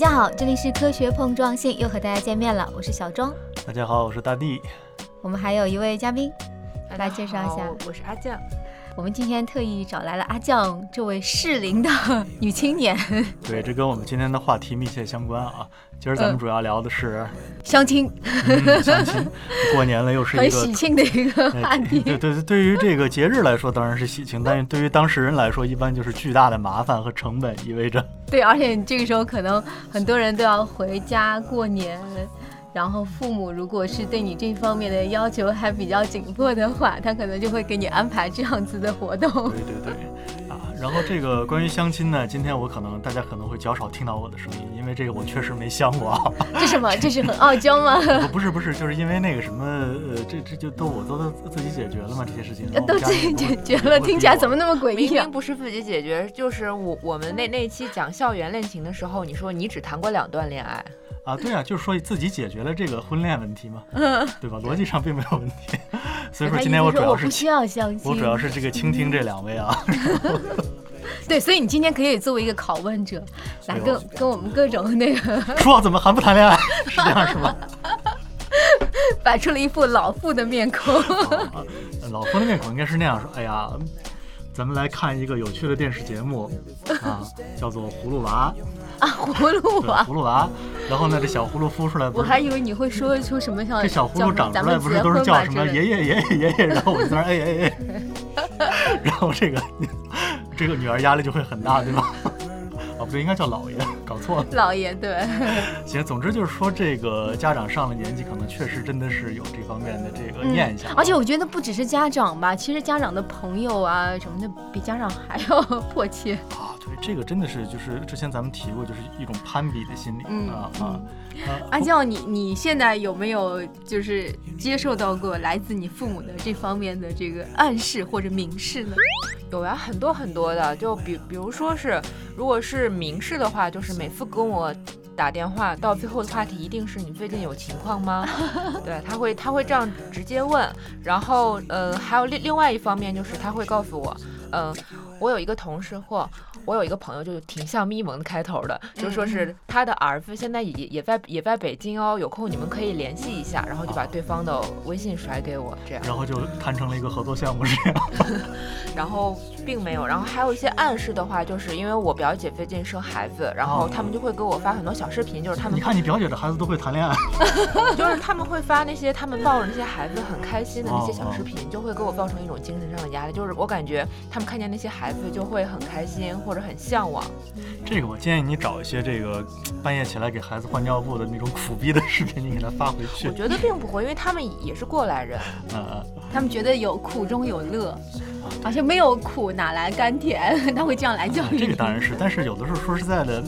大家好，这里是科学碰撞性，又和大家见面了，我是小庄。大家好，我是大地。我们还有一位嘉宾，来介绍一下，我是阿酱。我们今天特意找来了阿酱这位适龄的女青年。对，这跟我们今天的话题密切相关啊。今儿咱们主要聊的是相亲。相亲，过年了又是一个很喜庆的一个话题。对对对，对于这个节日来说当然是喜庆，但是对于当事人来说，一般就是巨大的麻烦和成本意味着。对，而且这个时候可能很多人都要回家过年。然后父母如果是对你这方面的要求还比较紧迫的话，他可能就会给你安排这样子的活动。对对对，啊，然后这个关于相亲呢，今天我可能大家可能会较少听到我的声音，因为这个我确实没相过。这什么？这是很傲娇吗？不是不是，就是因为那个什么，呃，这这就都我都自己解决了嘛，这些事情都自己解决了，听起来怎么那么诡异？明明不是自己解决，就是我我们那那期讲校园恋情的时候，你说你只谈过两段恋爱。啊，对啊，就是说自己解决了这个婚恋问题嘛，对吧？逻辑上并没有问题，所以说今天我主要是不需要相信，我主要是这个倾听这两位啊。对，所以你今天可以作为一个拷问者，来跟跟我们各种那个 说怎么还不谈恋爱，是这样是吗？摆出了一副老妇的面孔。老妇的面孔应该是那样说，哎呀。咱们来看一个有趣的电视节目 啊，叫做《葫芦娃》啊，葫芦娃，葫芦娃。然后呢，这小葫芦孵出来，我还以为你会说出什么像这小葫芦长出来不是都是叫什么爷爷爷爷爷爷，然后我在那哎哎哎，然后这个 这个女儿压力就会很大，对吧？哦，不对，应该叫姥爷，搞错了。姥爷，对。行，总之就是说，这个家长上了年纪，可能确实真的是有这方面的这个念想。而且我觉得不只是家长吧，其实家长的朋友啊什么的，比家长还要 迫切。啊，对，这个真的是就是之前咱们提过，就是一种攀比的心理啊啊。阿娇，你你现在有没有就是接受到过来自你父母的这方面的这个暗示或者明示呢？有呀，很多很多的，就比比如说是，如果是明示的话，就是每次跟我打电话，到最后的话题一定是你最近有情况吗？对，他会他会这样直接问，然后呃，还有另另外一方面就是他会告诉我，嗯。我有一个同事或我有一个朋友，就挺像咪蒙的开头的，就说是他的儿子现在也也在也在北京哦，有空你们可以联系一下，然后就把对方的微信甩给我，这样，然后就谈成了一个合作项目，是这样。然后并没有，然后还有一些暗示的话，就是因为我表姐最近生孩子，然后他们就会给我发很多小视频，就是他们你看你表姐的孩子都会谈恋爱，就是他们会发那些他们抱着那些孩子很开心的那些小视频，就会给我造成一种精神上的压力，就是我感觉他们看见那些孩。子就会很开心或者很向往。这个我建议你找一些这个半夜起来给孩子换尿布的那种苦逼的视频，你给他发回去。我觉得并不会，因为他们也是过来人。嗯嗯。他们觉得有苦中有乐，好像没有苦哪来甘甜？他会这样来教育。这个当然是，但是有的时候说实在的。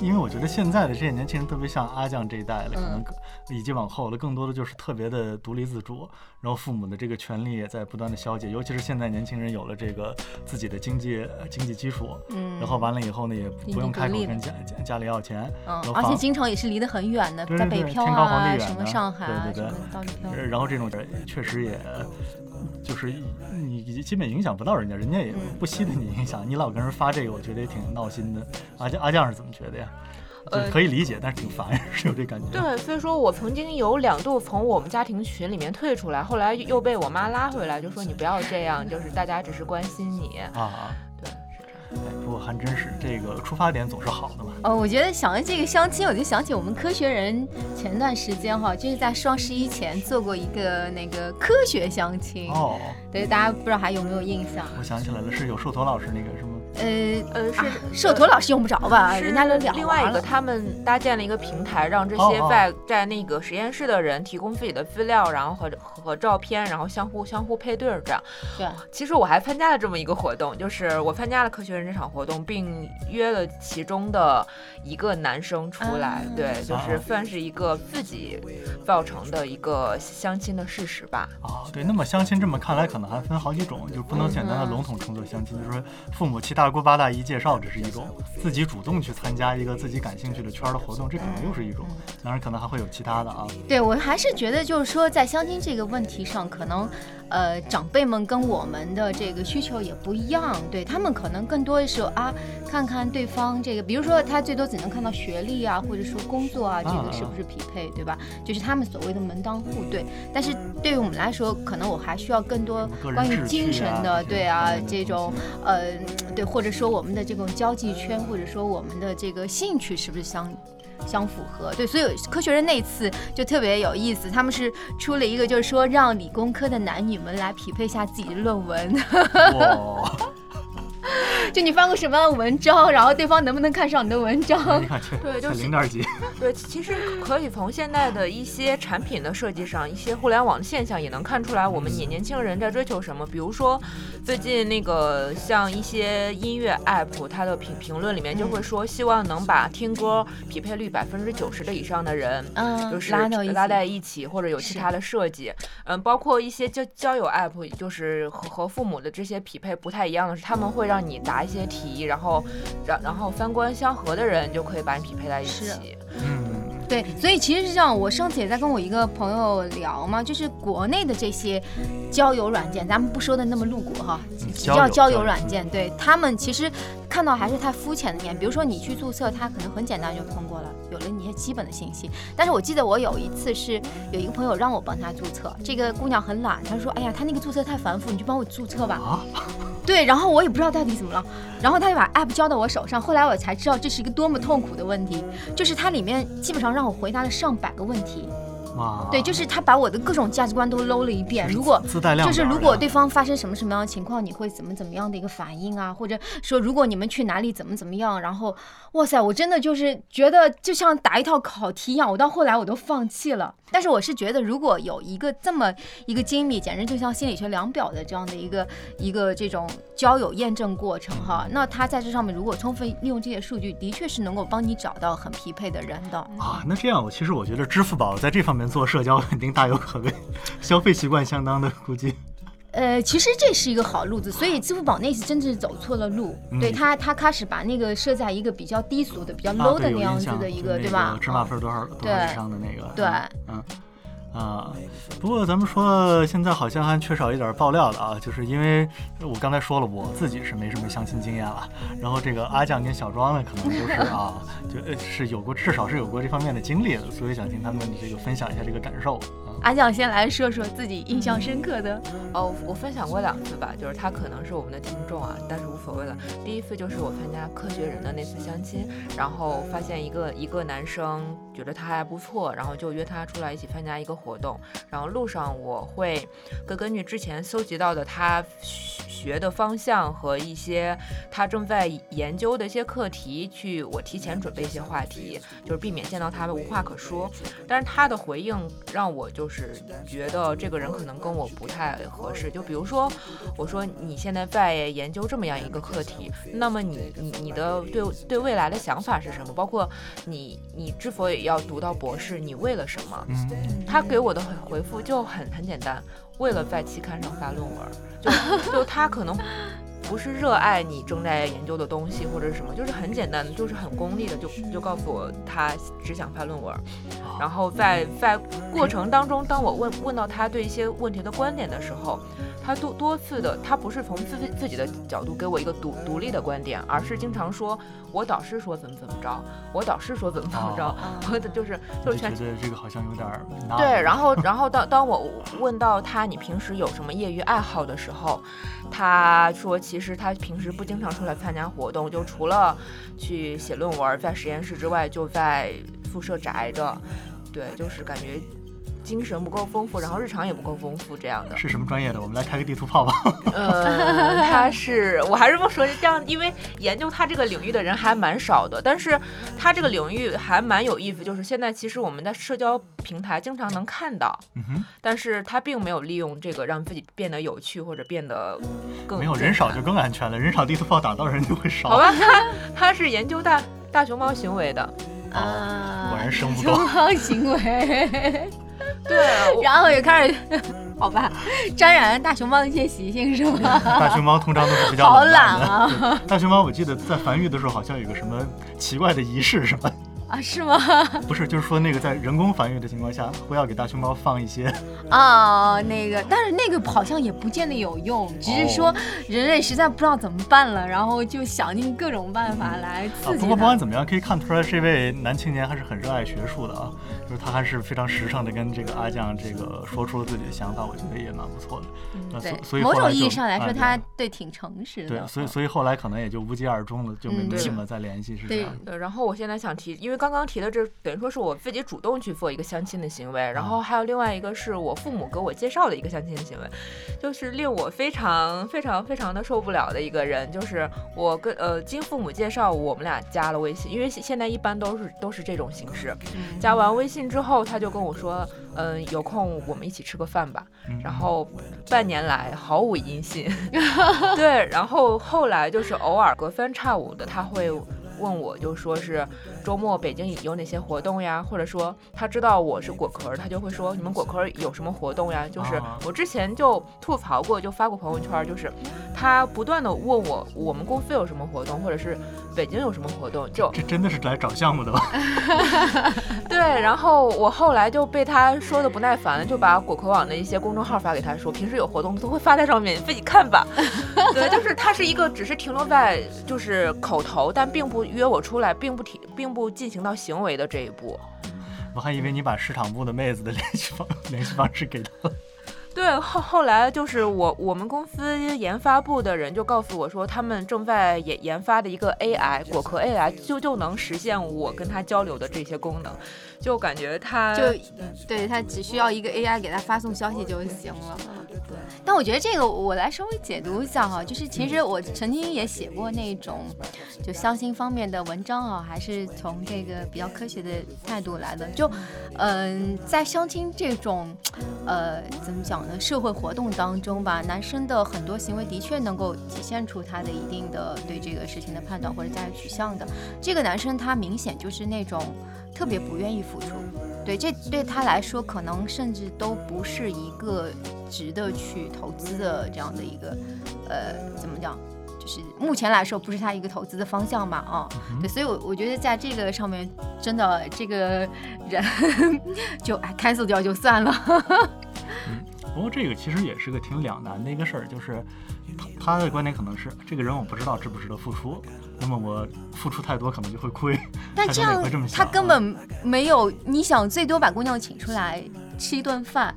因为我觉得现在的这些年轻人特别像阿酱这一代了，可能以及往后的更多的就是特别的独立自主，然后父母的这个权利也在不断的消解，尤其是现在年轻人有了这个自己的经济经济基础，嗯，然后完了以后呢，也不用开口跟家家里要钱，嗯，而且经常也是离得很远的，在北漂啊，什么上海啊，对对对，然后这种确实也。就是你基本影响不到人家，人家也不稀得你影响。你老跟人发这个，我觉得也挺闹心的。阿酱阿酱是怎么觉得呀？呃，可以理解，但是挺烦，是有这感觉。对，所以说我曾经有两度从我们家庭群里面退出来，后来又被我妈拉回来，就说你不要这样，就是大家只是关心你啊。哎，不过还真是这个出发点总是好的嘛。哦，我觉得想到这个相亲，我就想起我们科学人前段时间哈，就是在双十一前做过一个那个科学相亲。哦，对，大家不知道还有没有印象？我想起来了，是有寿陀老师那个是吗？呃呃，是社头老师用不着吧？人家都另外一个，他们搭建了一个平台，让这些在在那个实验室的人提供自己的资料，然后和和照片，然后相互相互配对儿这样。对，其实我还参加了这么一个活动，就是我参加了科学人这场活动，并约了其中的一个男生出来。对，就是算是一个自己造成的一个相亲的事实吧。啊，对，那么相亲这么看来，可能还分好几种，就不能简单的笼统称作相亲，就是说父母其他。大姑八大姨介绍，这是一种；自己主动去参加一个自己感兴趣的圈的活动，这可能又是一种。当然，可能还会有其他的啊。对我还是觉得，就是说在相亲这个问题上，可能。呃，长辈们跟我们的这个需求也不一样，对他们可能更多的是啊，看看对方这个，比如说他最多只能看到学历啊，或者说工作啊，这个是不是匹配，对吧？就是他们所谓的门当户对。但是对于我们来说，可能我还需要更多关于精神的，对啊，这种呃，对，或或者说我们的这种交际圈，或者说我们的这个兴趣是不是相。相符合，对，所以科学人那次就特别有意思，他们是出了一个，就是说让理工科的男女们来匹配一下自己的论文。就你发过什么样的文章，然后对方能不能看上你的文章？对，就是零点几。对，其实可以从现在的一些产品的设计上，一些互联网的现象也能看出来，我们年年轻人在追求什么。比如说，最近那个像一些音乐 app，它的评评论里面就会说，希望能把听歌匹配率百分之九十的以上的人，嗯，就是拉拉在一起，或者有其他的设计。嗯，包括一些交交友 app，就是和和父母的这些匹配不太一样的是，他们会让你答一些题，然后，然然后三观相合的人就可以把你匹配在一起。嗯，对，所以其实是这样。我上次也在跟我一个朋友聊嘛，就是国内的这些交友软件，咱们不说的那么露骨哈，叫交友软件，对他们其实看到还是太肤浅的面。比如说你去注册，他可能很简单就通过了，有了你一些基本的信息。但是我记得我有一次是有一个朋友让我帮他注册，这个姑娘很懒，她说：“哎呀，她那个注册太繁复，你就帮我注册吧。”啊。对，然后我也不知道到底怎么了，然后他就把 app 交到我手上，后来我才知道这是一个多么痛苦的问题，就是它里面基本上让我回答了上百个问题。对，就是他把我的各种价值观都搂了一遍。如果就是如果对方发生什么什么样的情况，你会怎么怎么样的一个反应啊？或者说如果你们去哪里怎么怎么样？然后，哇塞，我真的就是觉得就像答一套考题一样。我到后来我都放弃了。但是我是觉得，如果有一个这么一个精密，简直就像心理学量表的这样的一个一个这种交友验证过程哈，那他在这上面如果充分利用这些数据，的确是能够帮你找到很匹配的人的啊。那这样，我其实我觉得支付宝在这方面做社交肯定大有可为，消费习惯相当的估计。呃，其实这是一个好路子，所以支付宝那次真的是走错了路。对他，他开始把那个设在一个比较低俗的、比较 low 的那样子的一个，对吧？芝麻分多少多少以上的那个。对，嗯。啊，不过咱们说现在好像还缺少一点爆料的啊，就是因为我刚才说了，我自己是没什么相亲经验了，然后这个阿酱跟小庄呢，可能都是啊，就是有过至少是有过这方面的经历的，所以想听他们这个分享一下这个感受。阿酱先来说说自己印象深刻的哦，我分享过两次吧，就是他可能是我们的听众啊，但是无所谓了。第一次就是我参加科学人的那次相亲，然后发现一个一个男生觉得他还不错，然后就约他出来一起参加一个活动。然后路上我会根根据之前搜集到的他学的方向和一些他正在研究的一些课题去，我提前准备一些话题，就是避免见到他无话可说。但是他的回应让我就。是觉得这个人可能跟我不太合适，就比如说，我说你现在在研究这么样一个课题，那么你你你的对对未来的想法是什么？包括你你之所以要读到博士，你为了什么？他给我的回复就很很简单，为了在期刊上发论文，就就他可能。不是热爱你正在研究的东西或者什么，就是很简单的，就是很功利的，就就告诉我他只想发论文，然后在在过程当中，当我问问到他对一些问题的观点的时候。他多多次的，他不是从自自己的角度给我一个独独立的观点，而是经常说，我导师说怎么怎么着，我导师说怎么怎么着，我的就是就觉得这个好像有点 对。然后然后当当我问到他你平时有什么业余爱好的时候，他说其实他平时不经常出来参加活动，就除了去写论文在实验室之外，就在宿舍宅着。对，就是感觉。精神不够丰富，然后日常也不够丰富，这样的是什么专业的？我们来开个地图炮吧。呃，他是，我还是这么说，这样，因为研究他这个领域的人还蛮少的，但是他这个领域还蛮有意思，就是现在其实我们在社交平台经常能看到，嗯，但是他并没有利用这个让自己变得有趣或者变得更没有人少就更安全了，人少地图炮打到人就会少。好吧，他他是研究大大熊猫行为的啊，果然生不熊猫行为。对，然后也开始 好吧，沾染了大熊猫的一些习性是吗？大熊猫通常都是比较好冷淡的。懒啊大熊猫，我记得在繁育的时候好像有个什么奇怪的仪式，是吧？啊，是吗？不是，就是说那个在人工繁育的情况下，会要给大熊猫放一些啊，那个，但是那个好像也不见得有用，只是说人类实在不知道怎么办了，然后就想尽各种办法来啊。刺激不过不管。怎么样，可以看出来这位男青年还是很热爱学术的啊，就是他还是非常实诚的跟这个阿酱这个说出了自己的想法，我觉得也蛮不错的。那所以，某种意义上来说，哎他对挺诚实的。对，所以嗯所以后来可能也就无疾而终了，就没怎么再联系，是这样。对，然后我现在想提，因为刚刚提的这等于说是我自己主动去做一个相亲的行为，然后还有另外一个是我父母给我介绍的一个相亲的行为，就是令我非常非常非常的受不了的一个人，就是我跟呃经父母介绍，我们俩加了微信，因为现现在一般都是都是这种形式，嗯。加完微信之后，他就跟我说，嗯、有空我们一起吃个饭吧。嗯。然后半年来毫无音信，对，然后后来就是偶尔隔三差五的他会问我，就说是周末北京有哪些活动呀，或者说他知道我是果壳儿，他就会说你们果壳儿有什么活动呀？就是啊我之前就吐槽过，就发过朋友圈儿，就是他不断的问我我们公司有什么活动，或者是北京有什么活动，就这真的是来找项目的吧？对，然后我后来就被他说的不耐烦了，就把果壳网的一些公众号发给他说，平时有活动都会发在上面，你自己看吧。对，就是他是一个只是停留在就是口头，但并不约我出来，并不提，并不进行到行为的这一步。我还以为你把市场部的妹子的联系方 联系方式给他了。对，后后来就是我我们公司研发部的人就告诉我说，他们正在研研发的一个 AI 果壳 AI 就就能实现我跟他交流的这些功能，就感觉他就对他只需要一个 AI 给他发送消息就行了。对，但我觉得这个我来稍微解读一下哈，就是其实我曾经也写过那种就相亲方面的文章啊，还是从这个比较科学的态度来的。就嗯、在相亲这种呃怎么讲呢，社会活动当中吧，男生的很多行为的确能够体现出他的一定的对这个事情的判断或者价值取向的。这个男生他明显就是那种特别不愿意付出。对，这对他来说可能甚至都不是一个值得去投资的这样的一个，呃，怎么讲？就是目前来说不是他一个投资的方向嘛，啊、嗯对，所以我我觉得在这个上面，真的这个人就哎 cancel 掉就算了 嗯。不过这个其实也是个挺两难的一个事儿，就是他他的观点可能是这个人我不知道值不值得付出，那么我付出太多可能就会亏。但这样这他啊根本没有，你想最多把姑娘请出来吃一顿饭。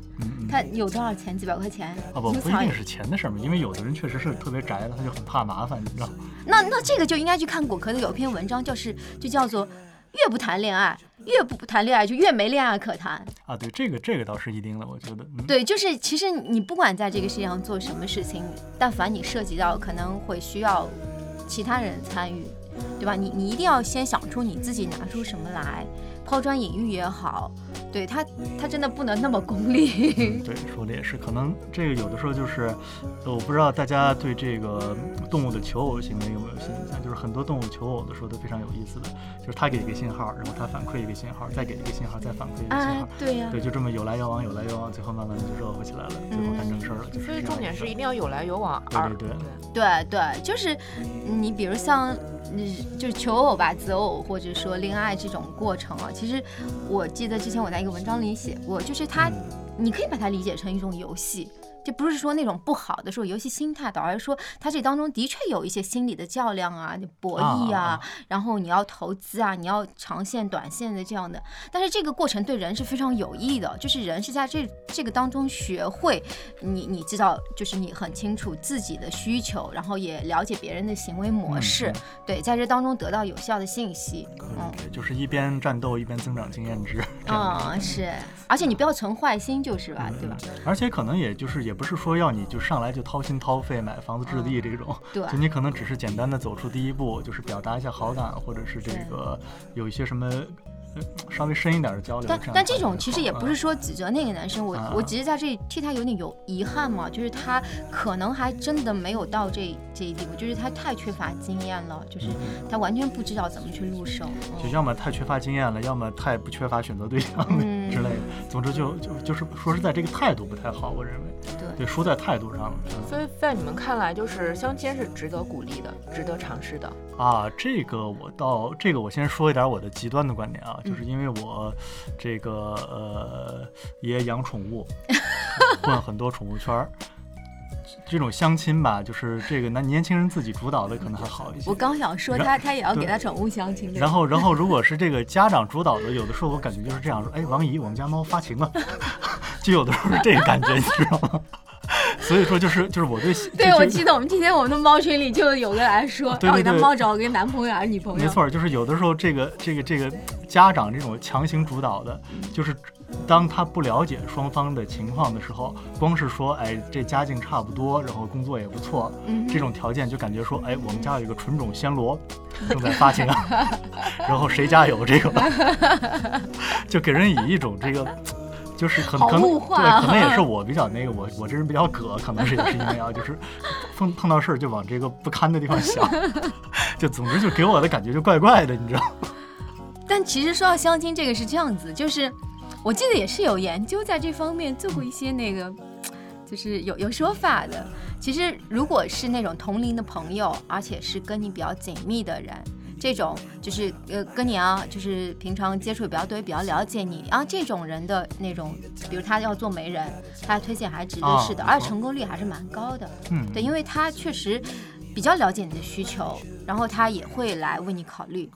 他有多少钱？几百块钱？啊不，不一定是钱的事儿嘛，因为有的人确实是特别宅的，他就很怕麻烦，你知道吗？那那这个就应该去看果壳的有一篇文章，就是就叫做越不谈恋爱，越不谈恋爱就越没恋爱可谈。啊，对，这个这个倒是一定的，我觉得。嗯、对，就是其实你不管在这个世界上做什么事情，但凡你涉及到可能会需要其他人参与，对吧？你你一定要先想出你自己拿出什么来，抛砖引玉也好，对他他真的不能那么功利。嗯，对，说的也是，可能这个有的时候就是，呃我不知道大家对这个嗯动物的求偶行为有没有印象？就是很多动物求偶的时候都非常有意思的，就是他给一个信号，然后他反馈一个信号，再给一个信号，再反馈一个信号，，啊对呀、对，就这么有来有往，有来有往，最后慢慢的就热乎起来了，最后干正事儿了。就是所以重点是一定要有来有往，而对对对对对，就是你比如像，嗯，就是求偶吧、择偶或者说恋爱这种过程啊，其实我记得之前我在一个文章里写过，就是它，嗯你可以把它理解成一种游戏。就不是说那种不好的说游戏心态倒，而是说它这当中的确有一些心理的较量啊、博弈啊，啊然后你要投资啊，你要长线、短线的这样的。但是这个过程对人是非常有益的，就是人是在这这个当中学会你你知道，就是你很清楚自己的需求，然后也了解别人的行为模式，嗯对，在这当中得到有效的信息。嗯对，就是一边战斗一边增长经验值。嗯，是，而且你不要存坏心就是吧，对吧？而且可能也就是也不是说要你就上来就掏心掏肺买房子置地这种，对。就你可能只是简单的走出第一步，就是表达一下好感，或者是这个有一些什么呃稍微深一点的交流。但但这种其实也不是说指责那个男生，我啊我只是在这里替他有点有遗憾嘛，就是他可能还真的没有到这这一地步，就是他太缺乏经验了，就是嗯他完全不知道怎么去入手。就要么太缺乏经验了，要么太不缺乏选择对象嗯 之类的。总之就就就是说实在，这个态度不太好，我认为。对对，输在态度上所以在你们看来，就是相亲是值得鼓励的，值得尝试的。啊，这个我倒，这个我先说一点我的极端的观点啊，就是因为我这个呃也养宠物，混很多宠物圈儿。这种相亲吧，就是这个那年轻人自己主导的可能还好一些我。刚想说然他他也要给他宠物相亲，然后，然后如果是这个家长主导的，有的时候我感觉就是这样说，哎，王姨，我们家猫发情了，就有的时候是这个感觉，你知道吗？所以说就是就是我对对，我记得我们今天我们的猫群里就有个来说，对要给他猫找个男朋友还是女朋友？没错，就是有的时候这个这个这个家长这种强行主导的，就是当他不了解双方的情况的时候，光是说哎这家境差不多，然后工作也不错，嗯这种条件就感觉说哎我们家有一个纯种暹罗正在发情啊，然后谁家有这个，就给人以一种这个。就是可能对，可能也是 我比较那个，我我这人比较葛，可能是也是因为啊，就是碰碰到事儿就往这个不堪的地方想，就总之就给我的感觉就怪怪的，你知道？但其实说到相亲，这个是这样子，就是我记得也是有研究在这方面做过一些那个，就是有有说法的。其实如果是那种同龄的朋友，而且是跟你比较紧密的人。这种就是呃跟你啊，就是平常接触也比较多，也比较了解你啊，这种人的那种，比如他要做媒人，他推荐还值得是的，啊而且成功率还是蛮高的。嗯，对，因为他确实比较了解你的需求，然后他也会来为你考虑。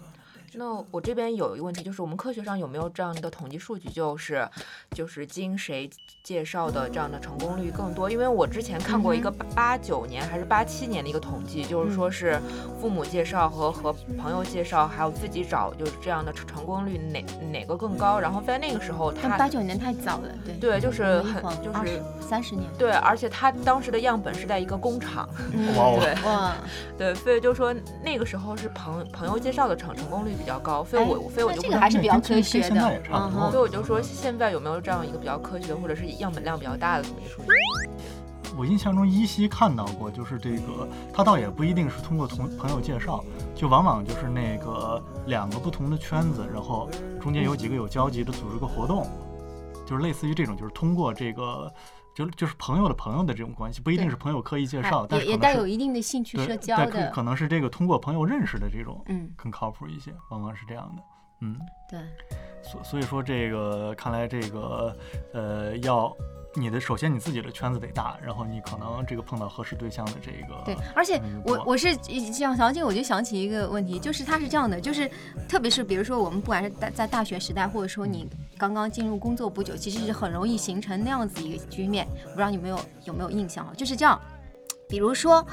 那我这边有一个问题，就是我们科学上有没有这样的统计数据，就是就是经谁介绍的这样的成功率更多？因为我之前看过一个八八九年还是八七年的一个统计，就是说是父母介绍和和朋友介绍，还有自己找，就是这样的成成功率哪哪个更高？然后在那个时候他他八九年太早了，对。对就是很就是三十年。对，而且他当时的样本是在一个工厂，对哇，对，所以就说那个时候是朋朋友介绍的成成功率比较高，所以我所以我那就这个还是比较科学的现在也差不多嗯所以我就说，现在有没有这样一个比较科学的，或者是样本量比较大的统计数据？我印象中依稀看到过，就是这个，他倒也不一定是通过同朋友介绍，就往往就是那个两个不同的圈子，然后中间有几个有交集的组织个活动，就是类似于这种，就是通过这个，就就是朋友的朋友的这种关系，不一定是朋友刻意介绍，但也也带有一定的兴趣对社交的可，能是这个通过朋友认识的这种嗯，更靠谱一些，往往是这样的，嗯。对，所所以说这个看来这个呃要你的首先你自己的圈子得大，然后你可能这个碰到合适对象的这个对，而且我我是这样想起，我就想起一个问题，就是它是这样的，就是特别是比如说我们不管是大在大学时代，或者说你刚刚进入工作不久，其实是很容易形成那样子一个局面。我不知道你们有有没有印象啊？就是这样，比如说，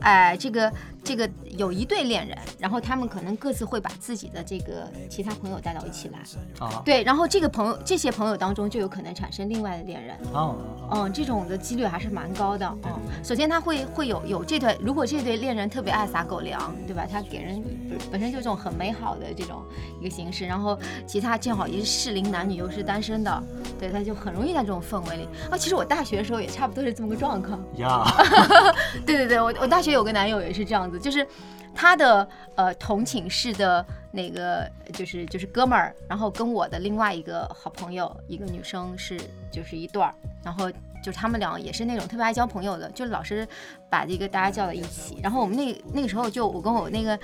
哎、这个这个有一对恋人，然后他们可能各自会把自己的这个其他朋友带到一起来，啊对，然后这个朋友这些朋友当中就有可能产生另外的恋人。啊嗯，这种的几率还是蛮高的。嗯，首先他会会有有这对，如果这对恋人特别爱撒狗粮，对吧？他给人本本身就这种很美好的这种一个形式，然后其他正好也是适龄男女，又是单身的，对，他就很容易在这种氛围里。啊，其实我大学的时候也差不多是这么个状况。呀 对对对，我我大学有个男友也是这样子，就是他的呃同寝室的那个就是就是哥们儿，然后跟我的另外一个好朋友一个女生是就是一对儿，然后就是他们俩也是那种特别爱交朋友的，就老是把这个大家叫到一起，然后我们那那个时候就我跟我那个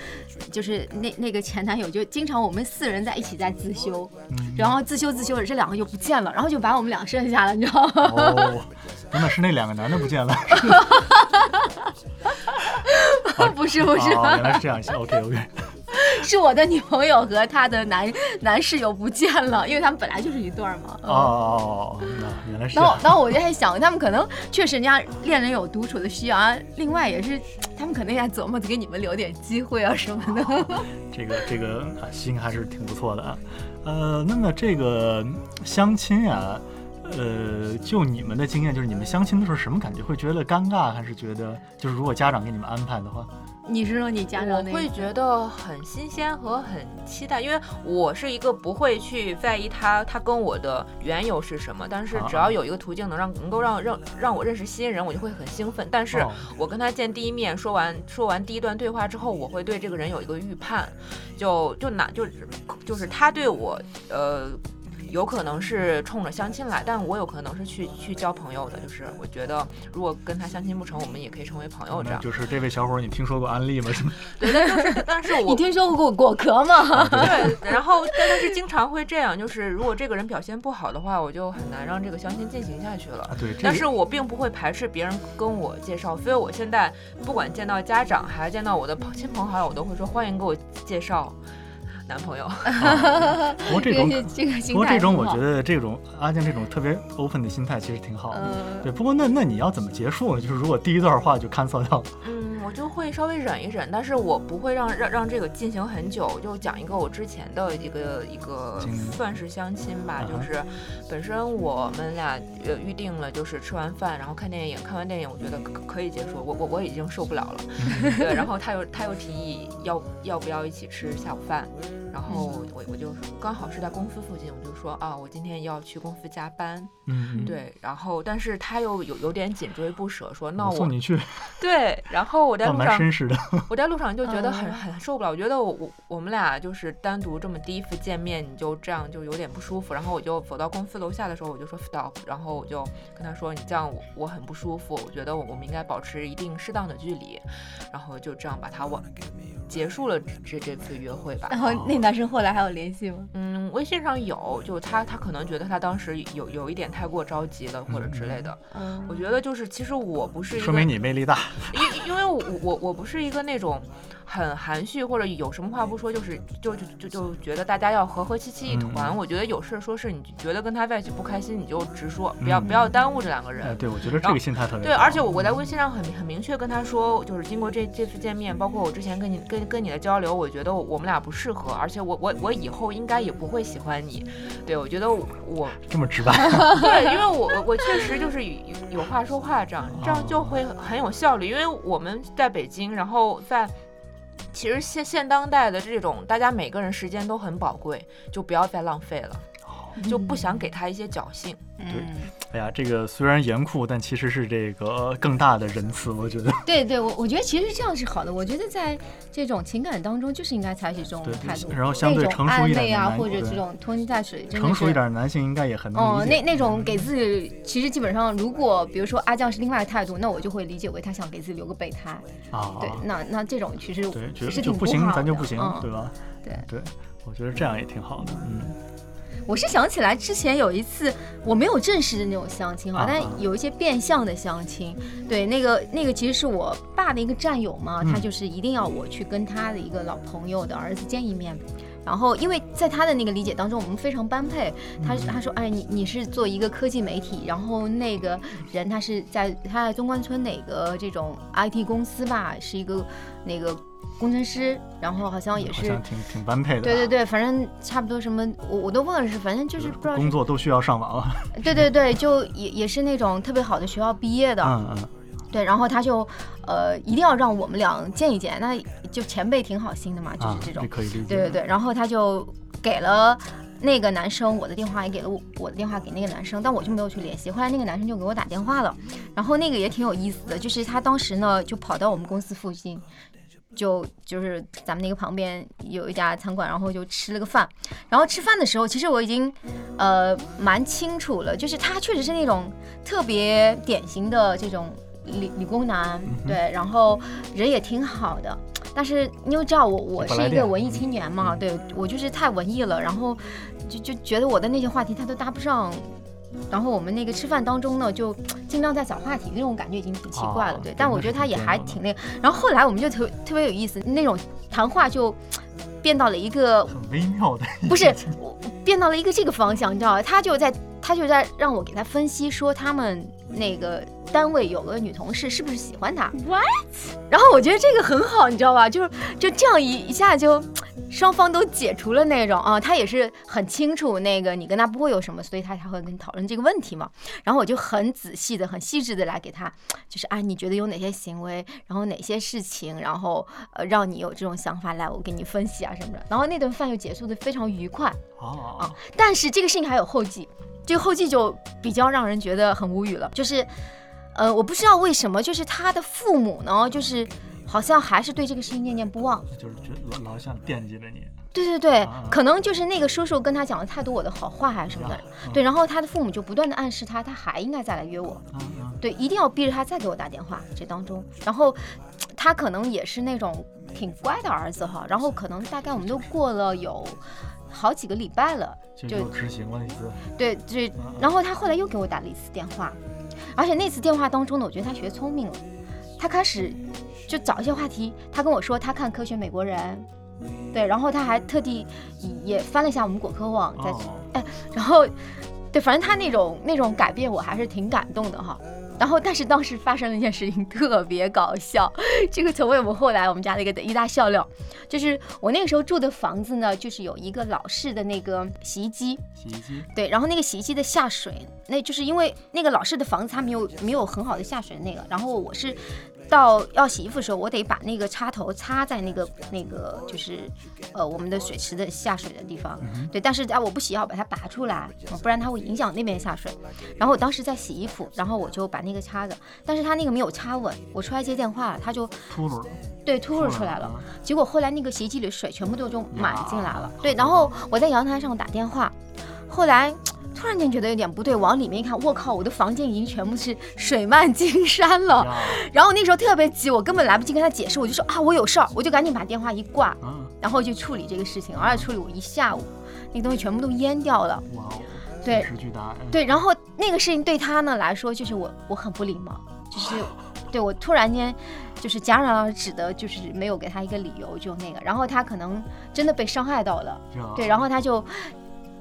就是那那个前男友就经常我们四人在一起在自修，嗯然后自修自修着这两个就不见了，然后就把我们俩剩下了，你知道吗？哦，真的是那两个男的不见了，不是不是。哦，原来是这样，OK OK，是我的女朋友和她的男男室友不见了，因为他们本来就是一对儿嘛。哦哦哦，那原来是然后 然后我就在想，他们可能确实人家恋人有独处的需要啊，另外也是他们可能也在琢磨着给你们留点机会啊什么的。这个这个啊心还是挺不错的啊，呃，那么这个相亲啊。呃，就你们的经验，就是你们相亲的时候什么感觉？会觉得尴尬，还是觉得就是如果家长给你们安排的话？你是说你家长我会觉得很新鲜和很期待，因为我是一个不会去在意他他跟我的缘由是什么，但是只要有一个途径能让能够让让让我认识新人，我就会很兴奋。但是我跟他见第一面，说完说完第一段对话之后，我会对这个人有一个预判，就就哪就就是他对我呃。有可能是冲着相亲来，但我有可能是去去交朋友的。就是我觉得，如果跟他相亲不成，我们也可以成为朋友。这样就是这位小伙，你听说过安利吗？是吗？对，但是但是我你听说过果壳吗？对，然后但是经常会这样，就是如果这个人表现不好的话，我就很难让这个相亲进行下去了。对，但是我并不会排斥别人跟我介绍，所以我现在不管见到家长还是见到我的亲朋好友，我都会说欢迎给我介绍。男朋友，不过这种，不过这种，我觉得这种阿健这种特别 open 的心态其实挺好的。对，不过那那你要怎么结束呢？就是如果第一段话就 cancel 掉了。我就会稍微忍一忍，但是我不会让让让这个进行很久。就讲一个我之前的一个一个算是相亲吧，就是本身我们俩呃预定了，就是吃完饭然后看电影，看完电影我觉得可可以结束，我我我已经受不了了。对，然后他又他又提议要要不要一起吃下午饭。然后我我就刚好是在公司附近，我就说啊，我今天要去公司加班，嗯，对。然后但是他又有有点紧追不舍，说那我送你去。对，然后我在路上，绅士的。我在路上就觉得很很受不了，我觉得我我我们俩就是单独这么第一次见面，你就这样就有点不舒服。然后我就走到公司楼下的时候，我就说 stop，然后我就跟他说，你这样我我很不舒服，我觉得我我们应该保持一定适当的距离，然后就这样把他往结束了这这次约会吧。然后那。男生后来还有联系吗？嗯，微信上有，就他他可能觉得他当时有有一点太过着急了，或者之类的。嗯，我觉得就是其实我不是说明你魅力大，因因为我我我我不是一个那种。很含蓄或者有什么话不说，就是就就就就觉得大家要和和气气一团。我觉得有事说事，你觉得跟他在一起不开心，你就直说，不要不要耽误这两个人。哎，对，我觉得这个心态特别对。而且我我在微信上很很明确跟他说，就是经过这这次见面，包括我之前跟你跟跟你的交流，我觉得我们俩不适合，而且我我我以后应该也不会喜欢你。对，我觉得我这么直白。对，因为我我确实就是有有话说话，这样这样就会很有效率。因为我们在北京，然后在。其实现现当代的这种，大家每个人时间都很宝贵，就不要再浪费了。就不想给他一些侥幸。对，哎呀，这个虽然严酷，但其实是这个更大的仁慈，我觉得。对对，我我觉得其实这样是好的。我觉得在这种情感当中，就是应该采取这种态度，然后相对成熟一点啊，或者这种拖泥带水。成熟一点的男性应该也很能哦，那那种给自己，其实基本上，如果比如说阿酱是另外的态度，那我就会理解为他想给自己留个备胎啊。对，那那这种其实对，其实就不行，咱就不行，对吧？对对，我觉得这样也挺好的，嗯。我是想起来之前有一次，我没有正式的那种相亲哈，但有一些变相的相亲。对，那个那个其实是我爸的一个战友嘛，他就是一定要我去跟他的一个老朋友的儿子见一面。然后因为在他的那个理解当中，我们非常般配。他他说，哎，你你是做一个科技媒体，然后那个人他是在他在中关村哪个这种 IT 公司吧，是一个那个。工程师，然后好像也是挺挺般配的。对对对，反正差不多什么，我我都忘了是，反正就是不知道。工作都需要上网 了。对对对，就也也是那种特别好的学校毕业的。嗯嗯。对，然后他就呃一定要让我们俩见一见，那就前辈挺好心的嘛，就是这种。可以理解。对对对，然后他就给了那个男生我的电话，也给了我我的电话给那个男生，但我就没有去联系。后来那个男生就给我打电话了，然后那个也挺有意思的，就是他当时呢就跑到我们公司附近。就就是咱们那个旁边有一家餐馆，然后就吃了个饭。然后吃饭的时候，其实我已经呃蛮清楚了，就是他确实是那种特别典型的这种理理工男，对，然后人也挺好的。但是因为知道我我是一个文艺青年嘛，对我就是太文艺了，然后就就觉得我的那些话题他都搭不上。然后我们那个吃饭当中呢，就尽量在找话题，那种感觉已经挺奇怪了，对。但我觉得他也还挺那个。然后后来我们就特特别有意思，那种谈话就变到了一个很微妙的，不是，变到了一个这个方向，你知道吧？他就在他就在让我给他分析说他们那个单位有个女同事，是不是喜欢他 What？然后我觉得这个很好，你知道吧？就是就这样一一下就双方都解除了那种啊，他也是很清楚那个你跟他不会有什么，所以他才会跟你讨论这个问题嘛。然后我就很仔细的、很细致的来给他，就是啊，你觉得有哪些行为，然后哪些事情，然后呃让你有这种想法，来我给你分析啊什么的。然后那顿饭又结束的非常愉快。哦啊，但是这个事情还有后继，这个后继就比较让人觉得很无语了，就是，呃，我不知道为什么，就是他的父母呢，就是好像还是对这个事情念念不忘。就是觉得老老想惦记着你。对对对啊，可能就是那个叔叔跟他讲了太多我的好话还是什么的啊，对，然后他的父母就不断的暗示他，他还应该再来约我，对，一定要逼着他再给我打电话。这当中，然后他可能也是那种挺乖的儿子哈，然后可能大概我们都过了有好几个礼拜了，就执行了一次。对对，然后他后来又给我打了一次电话，而且那次电话当中呢，我觉得他学聪明了，他开始就找一些话题。他跟我说他看《科学美国人》，对，然后他还特地也翻了一下我们果壳网，在、哎，然后对，反正他那种那种改变我还是挺感动的哈。然后，但是当时发生了一件事情，特别搞笑。这个成为我们后来我们家的一个一大笑料，就是我那个时候住的房子呢，就是有一个老式的那个洗衣机，洗衣机。对，然后那个洗衣机的下水，那就是因为那个老式的房子它没有没有很好的下水那个，然后我是到要洗衣服的时候，我得把那个插头插在那个那个就是呃我们的水池的下水的地方，对，但是啊我不洗要把它拔出来，呃不然它会影响那边下水。然后我当时在洗衣服，然后我就把那个插着，但是它那个没有插稳，我出来接电话了，它就秃噜了，对秃噜出来了。啊。结果后来那个洗衣机里的水全部都就满进来了。对，然后我在阳台上打电话，后来突然间觉得有点不对，往里面一看，我靠，我的房间已经全部是水漫金山了。呀然后那时候特别急，我根本来不及跟他解释，我就说啊我有事儿，我就赶紧把电话一挂，嗯，然后就处理这个事情，而且处理我一下午，那个东西全部都淹掉了。哇哦，对巨大。对，然后那个事情对他呢来说，就是我我很不礼貌，就是对我突然间就是戛然而止的，就是没有给他一个理由，就那个，然后他可能真的被伤害到了，对，然后他就。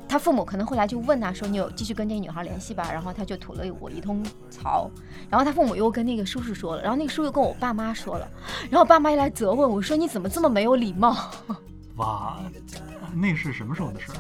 他父母可能后来就问他说：“你有继续跟这个女孩联系吧？”然后他就吐了我一通槽，然后他父母又跟那个叔叔说了，然后那个叔叔跟我爸妈说了，然后我爸妈一来责问我说：“你怎么这么没有礼貌哇，那是什么时候的事儿？？”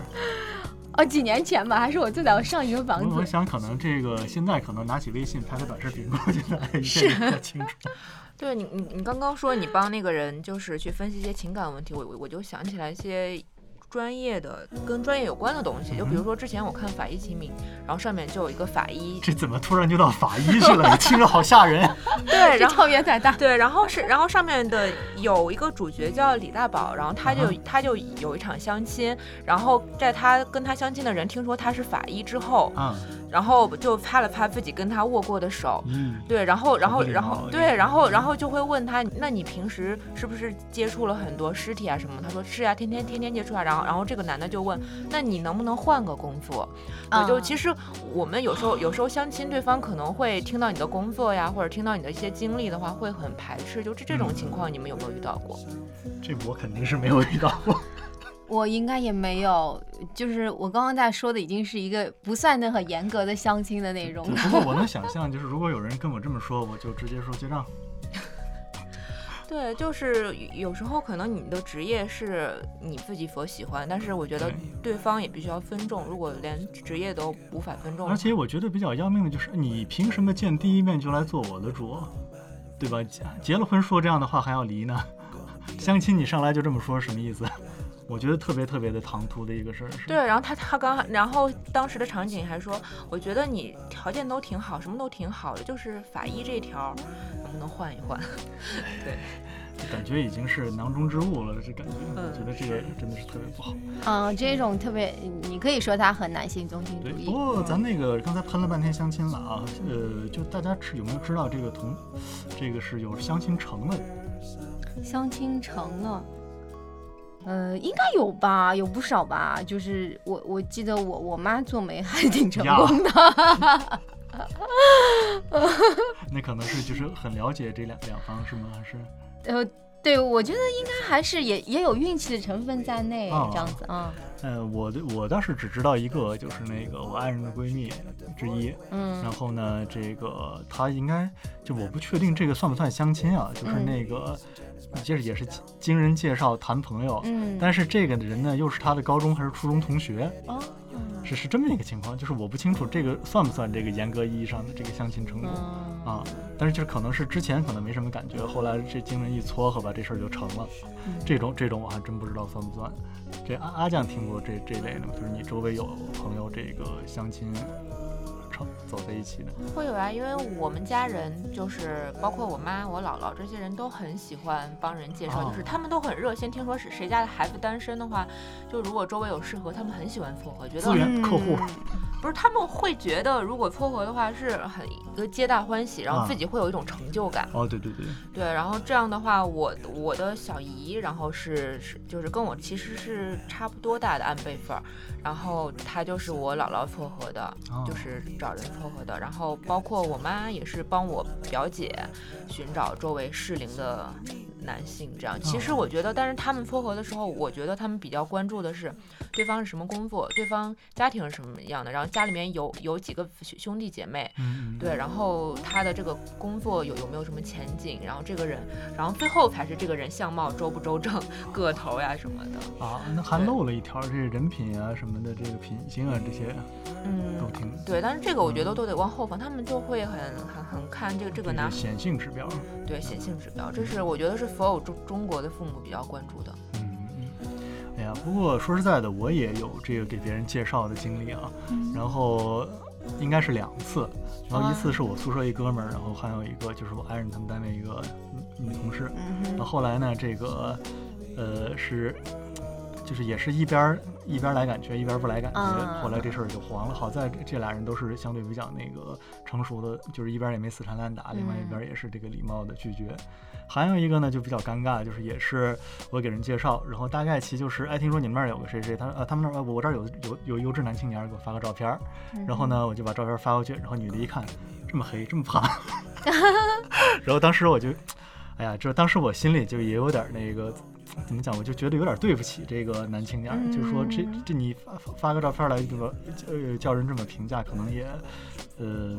啊，几年前吧，还是我住在我上一个房子我我。想可能这个现在可能拿起微信拍个短视频过去的，一下就看清楚。对你，你你刚刚说你帮那个人就是去分析一些情感问题，我我我就想起来一些专业的跟专业有关的东西，就比如说之前我看《法医秦明》，然后上面就有一个法医，这怎么突然就到法医去了？听着好吓人。对，然后超别太大。对，然后是，然后上面的有一个主角叫李大宝，然后他就他就有一场相亲，然后在他跟他相亲的人听说他是法医之后，嗯然后就拍了拍自己跟他握过的手，嗯，对，然后然后然后对，然后然后就会问他，那你平时是不是接触了很多尸体啊什么？他说是啊，天天天天接触啊。然后然后这个男的就问，那你能不能换个工作？我，就啊其实我们有时候有时候相亲，对方可能会听到你的工作呀，或者听到你的一些经历的话，会很排斥。就这这种情况，你们有没有遇到过？这我肯定是没有遇到过。我应该也没有，就是我刚刚在说的已经是一个不算的很严格的相亲的那种对，不过我能 想象，就是如果有人跟我这么说，我就直接说结账。对，就是有时候可能你的职业是你自己所喜欢，但是我觉得对对方也必须要分重。如果连职业都无法分重，而且我觉得比较要命的就是，你凭什么见第一面就来做我的主，对吧？结结了婚说这样的话还要离呢？相亲你上来就这么说什么意思？我觉得特别特别的唐突的一个事儿。是对，然后他他刚，然后当时的场景还说，我觉得你条件都挺好，什么都挺好的，就是法医这条能不能换一换？对，感觉已经是囊中之物了，这感觉，嗯我觉得这个真的是特别不好。嗯，这种特别，你可以说他很男性中心主对，义。不过咱那个刚才喷了半天相亲了啊，呃，就大家知有没有知道这个同，这个是有相亲成的，相亲成了，呃，应该有吧，有不少吧。就是我我记得我我妈做媒还挺成功的。那可能是就是很了解这两两方是吗？还是呃，对，我觉得应该还是也也有运气的成分在内，哦这样子啊。呃，我的我倒是只知道一个，就是那个我爱人的闺蜜之一。嗯。然后呢，这个她应该就我不确定这个算不算相亲啊，就是嗯。那个就是也是经人介绍谈朋友，嗯，但是这个人呢又是她的高中还是初中同学，哦，是是这么一个情况，就是我不清楚这个算不算这个严格意义上的这个相亲成功。嗯啊，但是就是可能是之前可能没什么感觉，后来这经人一撮合吧，这事儿就成了。嗯这种这种我还真不知道算不算。这阿阿酱听过这这类的吗？就是你周围有朋友这个相亲成走在一起的会有啊，因为我们家人就是包括我妈、我姥姥这些人都很喜欢帮人介绍，哦就是他们都很热心。听说是谁家的孩子单身的话，就如果周围有适合，他们很喜欢撮合，觉资得源客户不是他们会觉得如果撮合的话是很一个皆大欢喜，然后啊自己会有一种成就感。哦，对对对，对，然后这样的话，我我的小姨，然后是是就是跟我其实是差不多大的按辈分儿，然后她就是我姥姥撮合的，哦就是找人撮合的，然后包括我妈也是帮我表姐寻找周围适龄的男性，这样。其实哦我觉得，但是他们撮合的时候，我觉得他们比较关注的是对方是什么工作，对方家庭是什么样的，然后家里面有有几个兄兄弟姐妹，对，然后他的这个工作有有没有什么前景，然后这个人，然后最后才是这个人相貌周不周正、个头呀什么的。啊，那还漏了一条，这人品啊什么的，这个品性啊这些嗯都嗯，挺对，但是这个我觉得都得往后放，他们就会很很很看这个这个男显性指标。对显性指标，这是我觉得是所有中中国的父母比较关注的。嗯嗯，哎呀，不过说实在的，我也有这个给别人介绍的经历啊，然后应该是两次，然后一次是我宿舍一哥们儿，然后还有一个就是我爱人他们单位一个女女同事，嗯然后后来呢，这个呃是就是也是一边儿一边来感觉，一边不来感觉，啊后来这事儿就黄了。好在这这俩人都是相对比较那个成熟的，就是一边也没死缠烂打，另外一边也是这个礼貌的拒绝。还有一个呢，就比较尴尬，就是也是我给人介绍，然后大概其就是，哎，听说你们那儿有个谁谁，他呃他们那儿呃我这儿有有有优质男青年，给我发个照片，然后呢我就把照片发过去，然后女的一看这么黑这么胖，然后当时我就，哎呀，这当时我心里就也有点那个。怎么讲？我就觉得有点对不起这个男青年儿，就是说这这你发发发个照片来，这么呃叫人这么评价，可能也呃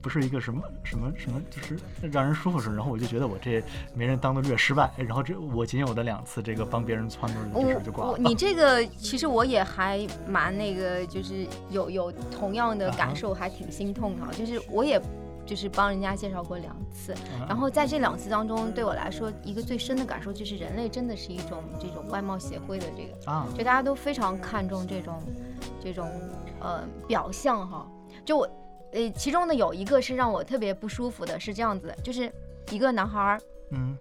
不是一个什么什么什么，就是让人舒服事儿。然后我就觉得我这没人当的略失败，然后这我仅有的两次这个帮别人撺掇的这事儿就挂了。我你这个其实我也还蛮那个，就是有有同样的感受，还挺心痛的啊。就是我也就是帮人家介绍过两次，嗯然后在这两次当中，对我来说一个最深的感受就是人类真的是一种这种外貌协会的这个，啊，就大家都非常看重这种这种呃表象哈。就我呃其中呢有一个是让我特别不舒服的，是这样子的，就是一个男孩儿。嗯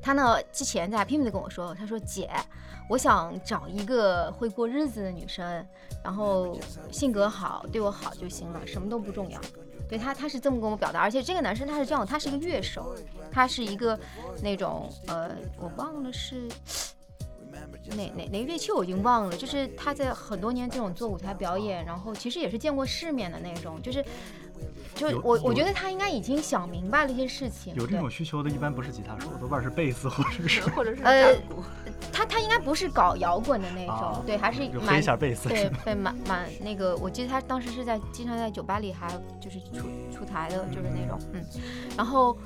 他呢之前在拼命的跟我说，他说姐，我想找一个会过日子的女生，然后性格好，对我好就行了，什么都不重要。对他，他是这么跟我表达，而且这个男生他是这样，他是一个乐手，他是一个那种呃，我忘了是哪哪哪个乐器我已经忘了，就是他在很多年这种做舞台表演，然后其实也是见过世面的那种，就是。就我我觉得他应该已经想明白了一些事情，有这种需求的，一般不是吉他手，多半是贝斯或者是或者是呃他他应该不是搞摇滚的那种，啊对，还是蛮一下贝斯对是吧？对蛮蛮那个，我记得他当时是在经常在酒吧里还就是出出台的，就是那种嗯，然后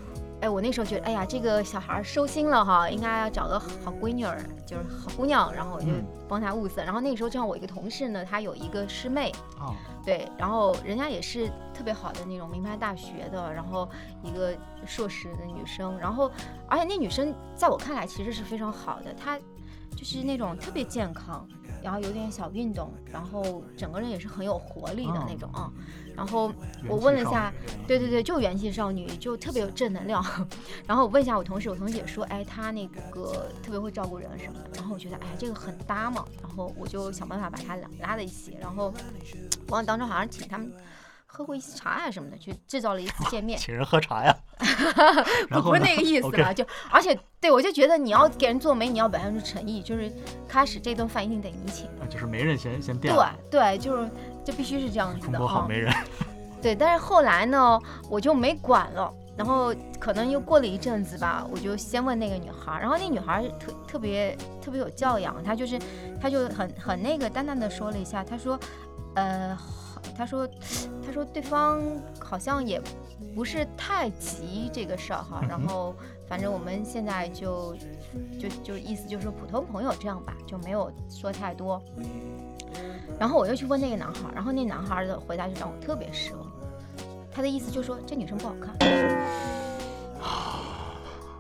哎我那时候觉得哎呀这个小孩收心了哈，应该要找个好闺女儿，就是好姑娘，然后我就嗯。帮他物色，然后那个时候正好我一个同事呢，他有一个师妹，哦，对，然后人家也是特别好的那种名牌大学的，然后一个硕士的女生，然后而且那女生在我看来其实是非常好的，她就是那种特别健康，然后有点小运动，然后整个人也是很有活力的那种啊、然后我问了一下，对对对，就元气少女，就特别有正能量。然后我问一下我同事，我同事也说，哎，她那个特别会照顾人什么的。然后我觉得，哎呀，这个很搭嘛。然后我就想办法把她拉拉在一起。然后我当中好像请他们喝过一次茶啊什么的，去制造了一次见面。请人喝茶呀，不不是那个意思了，就而且对我就觉得你要给人做媒，你要表现出诚意，就是开始这顿饭一定得你请。啊就是媒人先先垫对对，就是就必须是这样子的好媒人，对，但是后来呢，我就没管了。然后可能又过了一阵子吧，我就先问那个女孩，然后那女孩特特别特别有教养，她就是她就很很那个淡淡的说了一下，她说，呃，她说他说对方好像也不是太急这个事儿哈，然后反正我们现在就就就意思就是说普通朋友这样吧，就没有说太多。然后我又去问那个男孩，然后那男孩的回答就让我特别失望。他的意思就是说这女生不好看。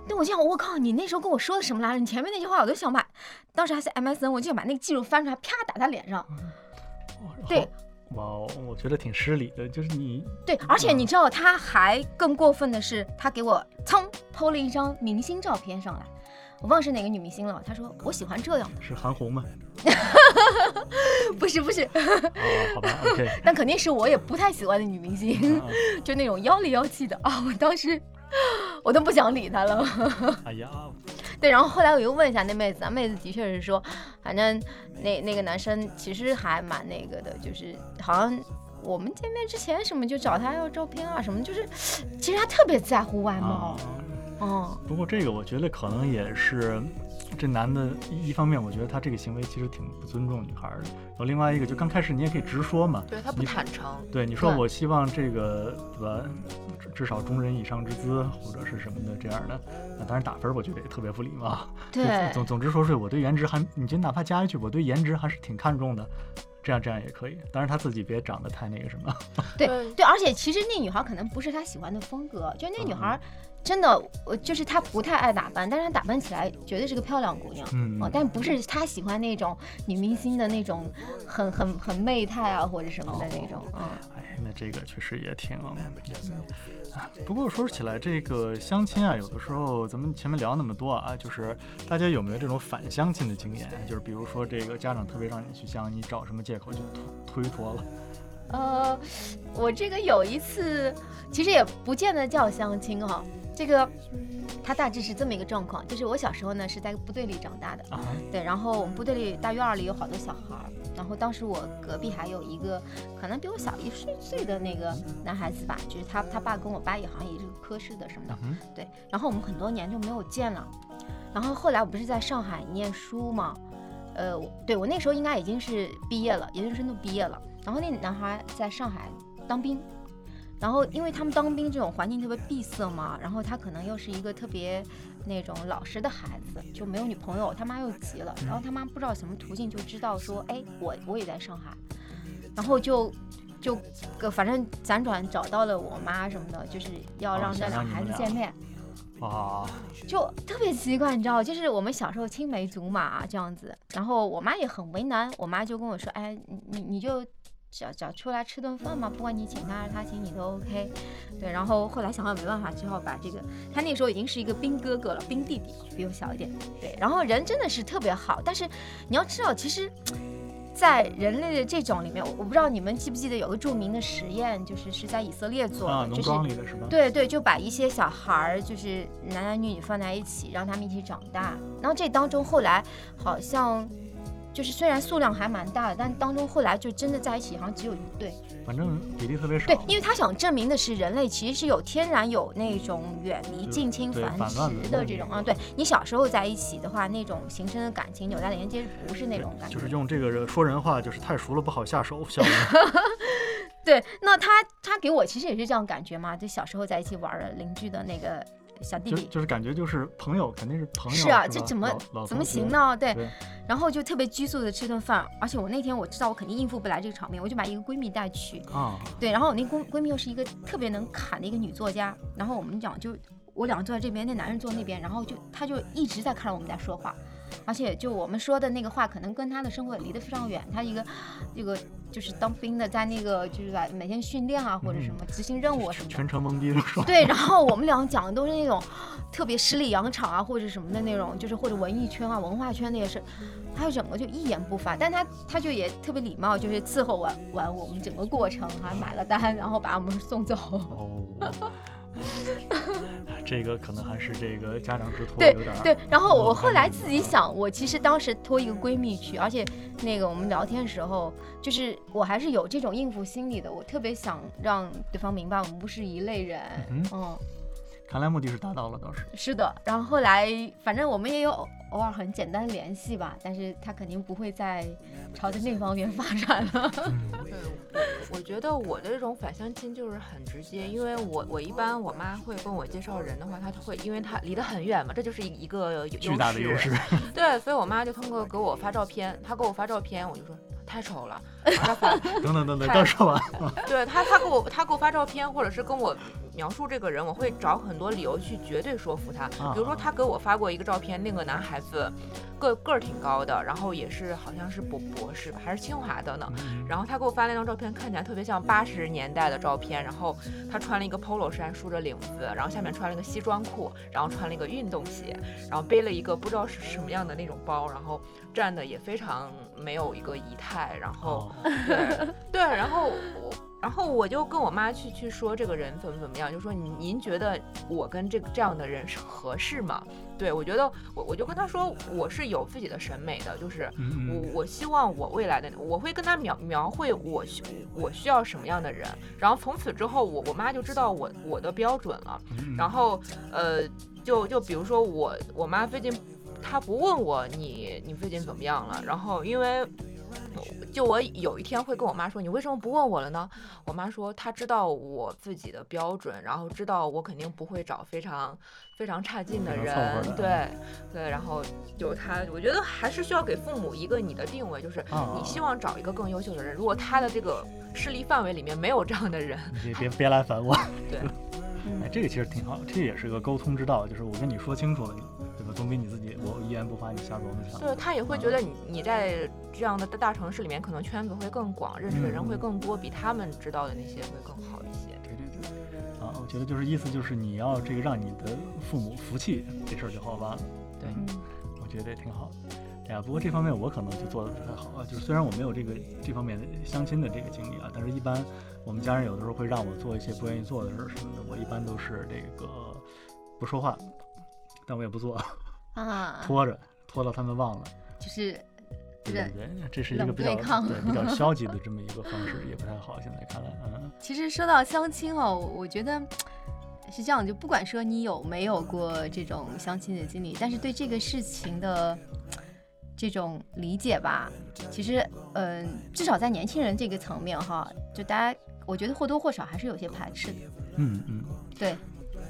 但我就想，我靠，你那时候跟我说的什么来着？你前面那句话我都想把，当时还是 MSN，我就想把那个记录翻出来，啪打他脸上。对，哇，我觉得挺失礼的，就是你。对，而且你知道他还更过分的是，他给我蹭偷了一张明星照片上来。我忘是哪个女明星了。他说我喜欢这样的，是韩红吗？不是不是，好吧，OK。但肯定是我也不太喜欢的女明星，就那种妖里妖气的啊！我当时 我都不想理他了。哎呀，对，然后后来我又问一下那妹子，妹子的确是说，反正那那个男生其实还蛮那个的，就是好像我们见面之前什么就找他要照片啊什么，就是其实他特别在乎外貌。嗯，不过这个我觉得可能也是这男的，一方面我觉得他这个行为其实挺不尊重女孩的，然后另外一个就刚开始你也可以直说嘛，对他不坦诚，对你说我希望这个对吧，至少中人以上之资或者是什么的这样的，那当然打分我觉得也特别不礼貌。对，总总之说是我对颜值还，你就哪怕加一句我对颜值还是挺看重的，这样这样也可以，当然他自己别长得太那个什么。对 对，而且其实那女孩可能不是他喜欢的风格，就那女孩。真的，我就是她不太爱打扮，但是她打扮起来绝对是个漂亮姑娘，嗯，但不是她喜欢那种女明星的那种很很很媚态啊或者什么的那种，嗯，哎，那这个确实也挺，不过说起来这个相亲啊，有的时候咱们前面聊那么多啊，就是大家有没有这种反相亲的经验？就是比如说这个家长特别让你去相，你找什么借口就推推脱了？呃，我这个有一次，其实也不见得叫相亲哈。这个，他大致是这么一个状况，就是我小时候呢是在部队里长大的，对，然后我们部队里大院里有好多小孩儿，然后当时我隔壁还有一个可能比我小一岁岁的那个男孩子吧，就是他他爸跟我爸也好像也是科室的什么的，对，然后我们很多年就没有见了，然后后来我不是在上海念书嘛，呃，对我那时候应该已经是毕业了，研究生都毕业了，然后那男孩在上海当兵。然后，因为他们当兵这种环境特别闭塞嘛，然后他可能又是一个特别那种老实的孩子，就没有女朋友，他妈又急了，然后他妈不知道什么途径就知道说，哎，我我也在上海，然后就就反正辗转找到了我妈什么的，就是要让这俩孩子见面，啊，就特别奇怪，你知道，就是我们小时候青梅竹马这样子，然后我妈也很为难，我妈就跟我说，哎，你你找找出来吃顿饭嘛，不管你请他还是他请你都 OK。对，然后后来想想没办法，只好把这个他那时候已经是一个兵哥哥了，兵弟弟比我小一点。对，然后人真的是特别好，但是你要知道，其实，在人类的这种里面，我不知道你们记不记得有个著名的实验，就是是在以色列做的，就是对对，就把一些小孩儿就是男男女女放在一起，让他们一起长大。然后这当中后来好像。就是虽然数量还蛮大的，但当中后来就真的在一起好像只有一对，反正比例特别少。对，因为他想证明的是人类其实是有天然有那种远离近亲繁殖的这种啊。对你小时候在一起的话，那种形成的感情纽带连接不是那种感觉。就是用这个说人话，就是太熟了不好下手。对，那他他给我其实也是这样感觉嘛，就小时候在一起玩的邻居的那个。小弟弟就是感觉就是朋友，肯定是朋友。是啊，这怎么怎么行呢？对，然后就特别拘束的吃顿饭，而且我那天我知道我肯定应付不来这个场面，我就把一个闺蜜带去啊。对，然后我那闺闺蜜又是一个特别能侃的一个女作家，然后我们讲就我俩坐在这边，那男人坐那边，然后就他就一直在看着我们在说话。而且就我们说的那个话，可能跟他的生活离得非常远。他一个，这个就是当兵的，在那个就是在每天训练啊，或者什么执行任务什么的，全程懵逼的说。对，然后我们俩 讲的都是那种特别十里洋场啊，或者什么的那种，就是或者文艺圈啊、文化圈那些事，他就整个就一言不发。但他他就也特别礼貌，就是伺候完完我们整个过程，还买了单，然后把我们送走。这个可能还是这个家长之托对对，然后我后来自己想，我其实当时托一个闺蜜去，而且那个我们聊天的时候，就是我还是有这种应付心理的，我特别想让对方明白我们不是一类人，嗯。看来目的是达到了，倒是。是的，然后后来反正我们也有偶尔很简单联系吧，但是他肯定不会再朝着那方面发展了。对，我觉得我的这种反相亲就是很直接，因为我我一般我妈会跟我介绍人的话，她会因为她离得很远嘛，这就是一个巨大的优势。对，所以我妈就通过给我发照片，她给我发照片，我就说。太丑了，等等等等，刚说完。对他，他给我他给我发照片，或者是跟我描述这个人，我会找很多理由去绝对说服他。比如说，他给我发过一个照片，那个男孩子个个儿挺高的，然后也是好像是博博士吧，还是清华的呢。然后他给我发那张照片，看起来特别像八十年代的照片。然后他穿了一个 polo 衫，梳着领子，然后下面穿了一个西装裤，然后穿了一个运动鞋，然后背了一个不知道是什么样的那种包，然后站的也非常没有一个仪态，然后。对对，然后我，然后我就跟我妈去去说这个人怎么怎么样，就说您您觉得我跟这这样的人是合适吗？对我觉得我我就跟他说我是有自己的审美的，就是我我希望我未来的我会跟他描描绘我需我需要什么样的人，然后从此之后我我妈就知道我我的标准了，然后呃就就比如说我我妈最近她不问我你你最近怎么样了，然后因为。就我有一天会跟我妈说，你为什么不问我了呢？我妈说她知道我自己的标准，然后知道我肯定不会找非常非常差劲的人，对对，然后就她，我觉得还是需要给父母一个你的定位，就是你希望找一个更优秀的人，如果他的这个势力范围里面没有这样的人，你别别来烦我。对，哎，这个其实挺好，这也是个沟通之道，就是我跟你说清楚了。总比你自己我一言不发你瞎琢磨强。对他也会觉得你你在这样的大城市里面，可能圈子会更广，认识的人会更多，比他们知道的那些会更好一些。对对对。啊，我觉得就是意思就是你要这个让你的父母服气，这事儿就好办了。对，我觉得也挺好。哎呀，不过这方面我可能就做的不太好啊。就是虽然我没有这个这方面的相亲的这个经历啊，但是一般我们家人有的时候会让我做一些不愿意做的事儿什么的，我一般都是这个不说话，但我也不做。啊，拖着拖到他们忘了，就是对对对，这是一个比较对比较消极的这么一个方式，也不太好。现在看来，嗯。其实说到相亲哦，我觉得是这样，就不管说你有没有过这种相亲的经历，但是对这个事情的这种理解吧，其实嗯，至少在年轻人这个层面哈，就大家我觉得或多或少还是有些排斥的。嗯嗯，对。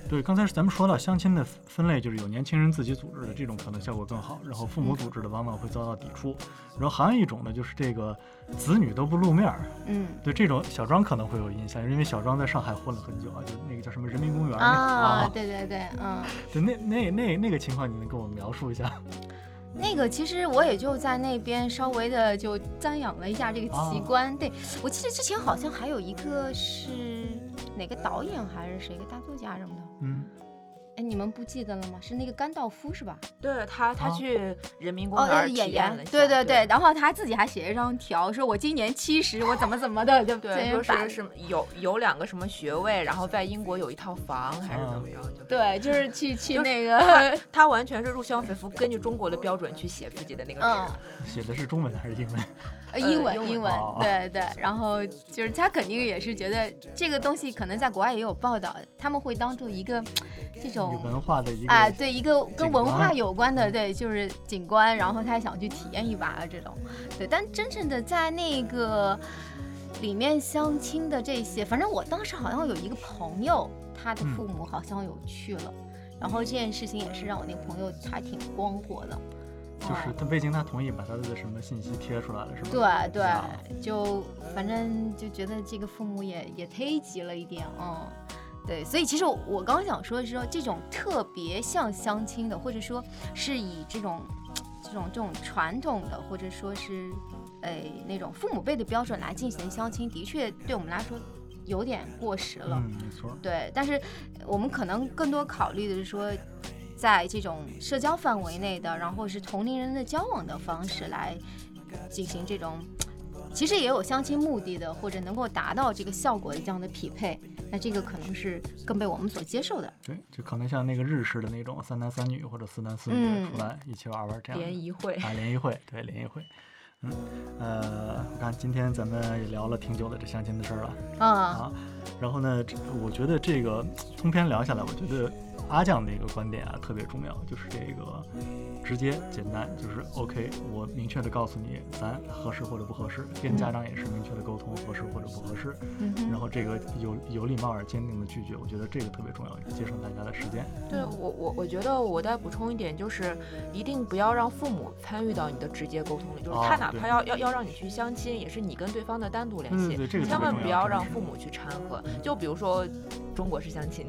对，刚才咱们说到相亲的分类，就是有年轻人自己组织的这种可能效果更好，然后父母组织的往往会遭到抵触，然后还有一种呢，就是这个子女都不露面儿，嗯，对，这种小庄可能会有印象，因为小庄在上海混了很久啊，就那个叫什么人民公园啊，对对对，嗯，对，那那那那个情况，你能跟我描述一下？那个其实我也就在那边稍微的就瞻仰了一下这个奇观，对我记得之前好像还有一个是哪个导演还是谁个大作家什么的，嗯。哎，你们不记得了吗？是那个甘道夫是吧？对他，他去人民公园演演，对对对，然后他自己还写一张条，说我今年七十，我怎么怎么的，就对，说是什么有有两个什么学位，然后在英国有一套房，还是怎么着？就对，就是去 去那个，他完全是入乡随俗，根据中国的标准去写自己的那个纸。写的是中文还是英文？呃，英文，英文，对对。然后就是他肯定也是觉得这个东西可能在国外也有报道，他们会当做一个这种。文化的一个啊，对，一个跟文化有关的，对，就是景观，然后他想去体验一把啊，这种，对。但真正的在那个里面相亲的这些，反正我当时好像有一个朋友，他的父母好像有去了，然后这件事情也是让我那个朋友还挺光火的，就是他未经他同意把他的什么信息贴出来了，是吧？对对，就反正就觉得这个父母也也忒急了一点，嗯。对，所以其实我刚刚想说的是说，这种特别像相亲的，或者说是以这种这种这种传统的，或者说是哎那种父母辈的标准来进行相亲，的确对我们来说有点过时了。嗯，没错。对，但是我们可能更多考虑的是说，在这种社交范围内的，然后是同龄人的交往的方式来进行这种。其实也有相亲目的的，或者能够达到这个效果的这样的匹配，那这个可能是更被我们所接受的。对，就可能像那个日式的那种三男三女或者四男四女出来一起玩玩这样联谊会啊，联谊会，对联谊会。嗯，呃，我看今天咱们也聊了挺久的这相亲的事儿了啊，啊，然后呢，我觉得这个通篇聊下来，我觉得阿酱的一个观点啊特别重要，就是这个直接简单，就是 OK，我明确的告诉你咱合适或者不合适，跟家长也是明确的沟通合适或者不合适，然后这个有有礼貌而坚定的拒绝，我觉得这个特别重要，节省大家的时间。对我我我觉得我再补充一点，就是一定不要让父母参与到你的直接沟通里，就是他哪怕要、要要让你去相亲，也是你跟对方的单独联系，对对对，这个千万不要让父母去掺和。就比如说中国式相亲，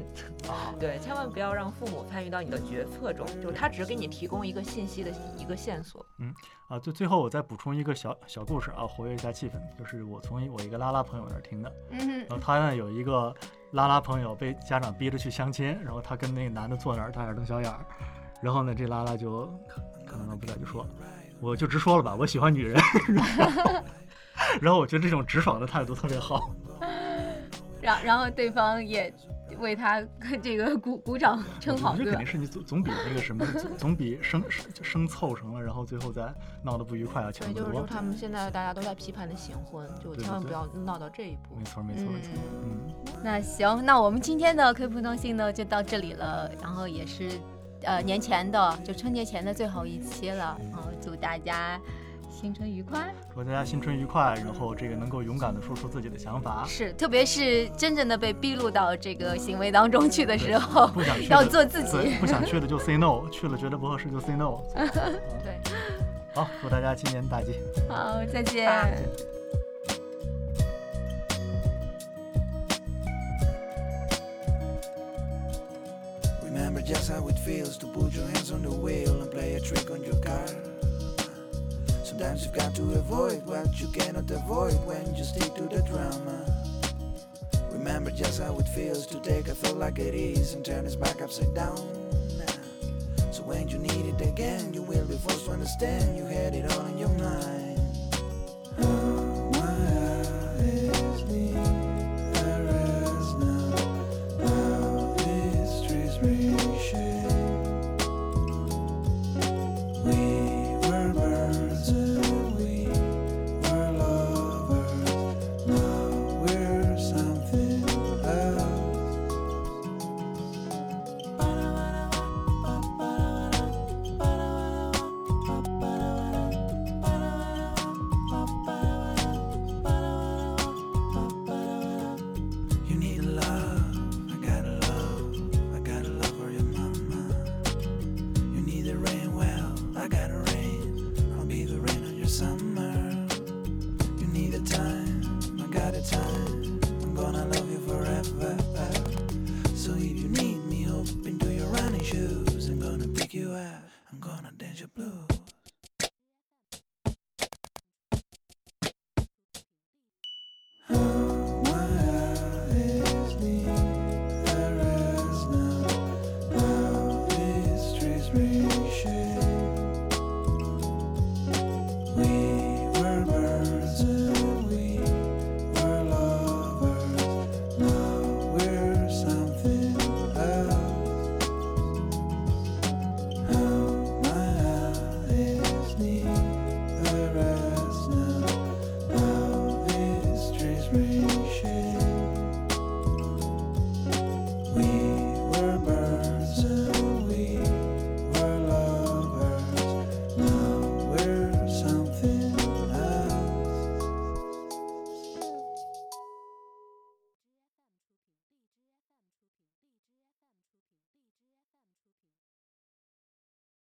啊，对，千万不要让父母参与到你的决策中，就是他只是给你提供一个信息的一个线索。嗯啊，最最后我再补充一个小小故事啊，活跃一下气氛，就是我从我一个拉拉朋友那儿听的，嗯哼。然后他呢有一个拉拉朋友被家长逼着去相亲，然后他跟那个男的坐那儿大眼瞪小眼儿，然后呢这拉拉就可可能不在就说，我就直说了吧，我喜欢女人，然后我觉得这种直爽的态度特别好，然然后对方也为他这个鼓鼓掌称好，对吧我觉得肯定？是你总总比那个什么总总比生生生凑成了，然后最后再闹得不愉快要强对，得多就是说。他们现在大家都在批判的行婚，就千万不要闹到这一步没。错没错没错，嗯。那行，那我们今天的科普通信呢就到这里了，然后也是呃年前的，就春节前的最后一期了，然后祝大家新春愉快。祝大家新春愉快，然后这个能够勇敢的说出自己的想法，是，特别是真正的被逼入到这个行为当中去的时候，不想去要做自己，不想去的就 say no，去了觉得不合适就 say no。对。好，祝大家新年大吉。好，再见。Remember just how it feels to put your hands on the wheel and play a trick on your car. Sometimes you've got to avoid what you cannot avoid when you stick to the drama. Remember just how it feels to take a thought like it is and turn it back upside down. So when you need it again, you will be forced to understand you had it all in your mind.